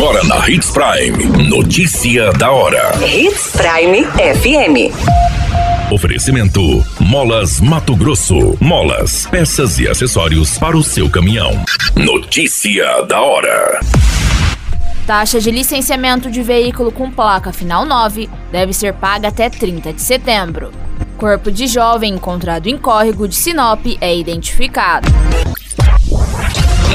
Agora na Hits Prime. Notícia da hora. Hits Prime FM. Oferecimento: Molas Mato Grosso. Molas, peças e acessórios para o seu caminhão. Notícia da hora. Taxa de licenciamento de veículo com placa final 9 deve ser paga até 30 de setembro. Corpo de jovem encontrado em córrego de Sinop é identificado.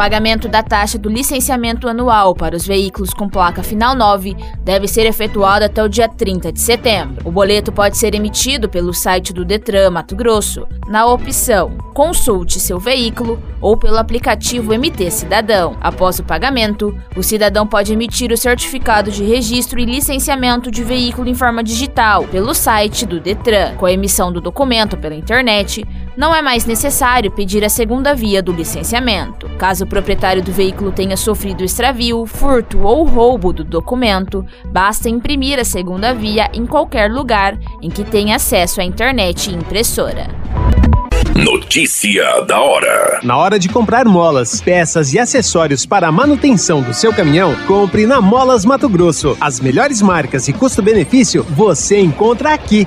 Pagamento da taxa do licenciamento anual para os veículos com placa final 9 deve ser efetuado até o dia 30 de setembro. O boleto pode ser emitido pelo site do Detran Mato Grosso, na opção Consulte seu veículo ou pelo aplicativo MT Cidadão. Após o pagamento, o cidadão pode emitir o certificado de registro e licenciamento de veículo em forma digital pelo site do Detran. Com a emissão do documento pela internet, não é mais necessário pedir a segunda via do licenciamento. Caso o proprietário do veículo tenha sofrido extravio, furto ou roubo do documento, basta imprimir a segunda via em qualquer lugar em que tenha acesso à internet e impressora. Notícia da hora. Na hora de comprar molas, peças e acessórios para a manutenção do seu caminhão, compre na Molas Mato Grosso. As melhores marcas e custo-benefício você encontra aqui.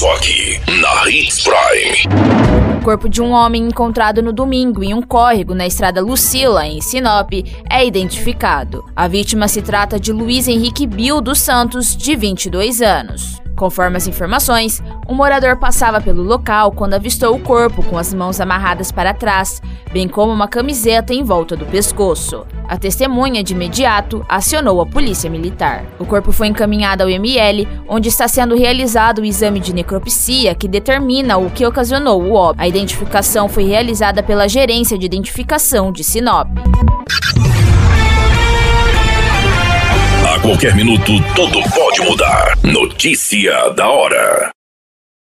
Só aqui na Hits Prime. O corpo de um homem encontrado no domingo em um córrego na estrada Lucila, em Sinop, é identificado. A vítima se trata de Luiz Henrique Bill dos Santos, de 22 anos. Conforme as informações, um morador passava pelo local quando avistou o corpo com as mãos amarradas para trás, bem como uma camiseta em volta do pescoço. A testemunha, de imediato, acionou a polícia militar. O corpo foi encaminhado ao ML, onde está sendo realizado o exame de necropsia que determina o que ocasionou o óbito. A identificação foi realizada pela Gerência de Identificação de Sinop. A qualquer minuto, tudo pode mudar. Notícia da hora.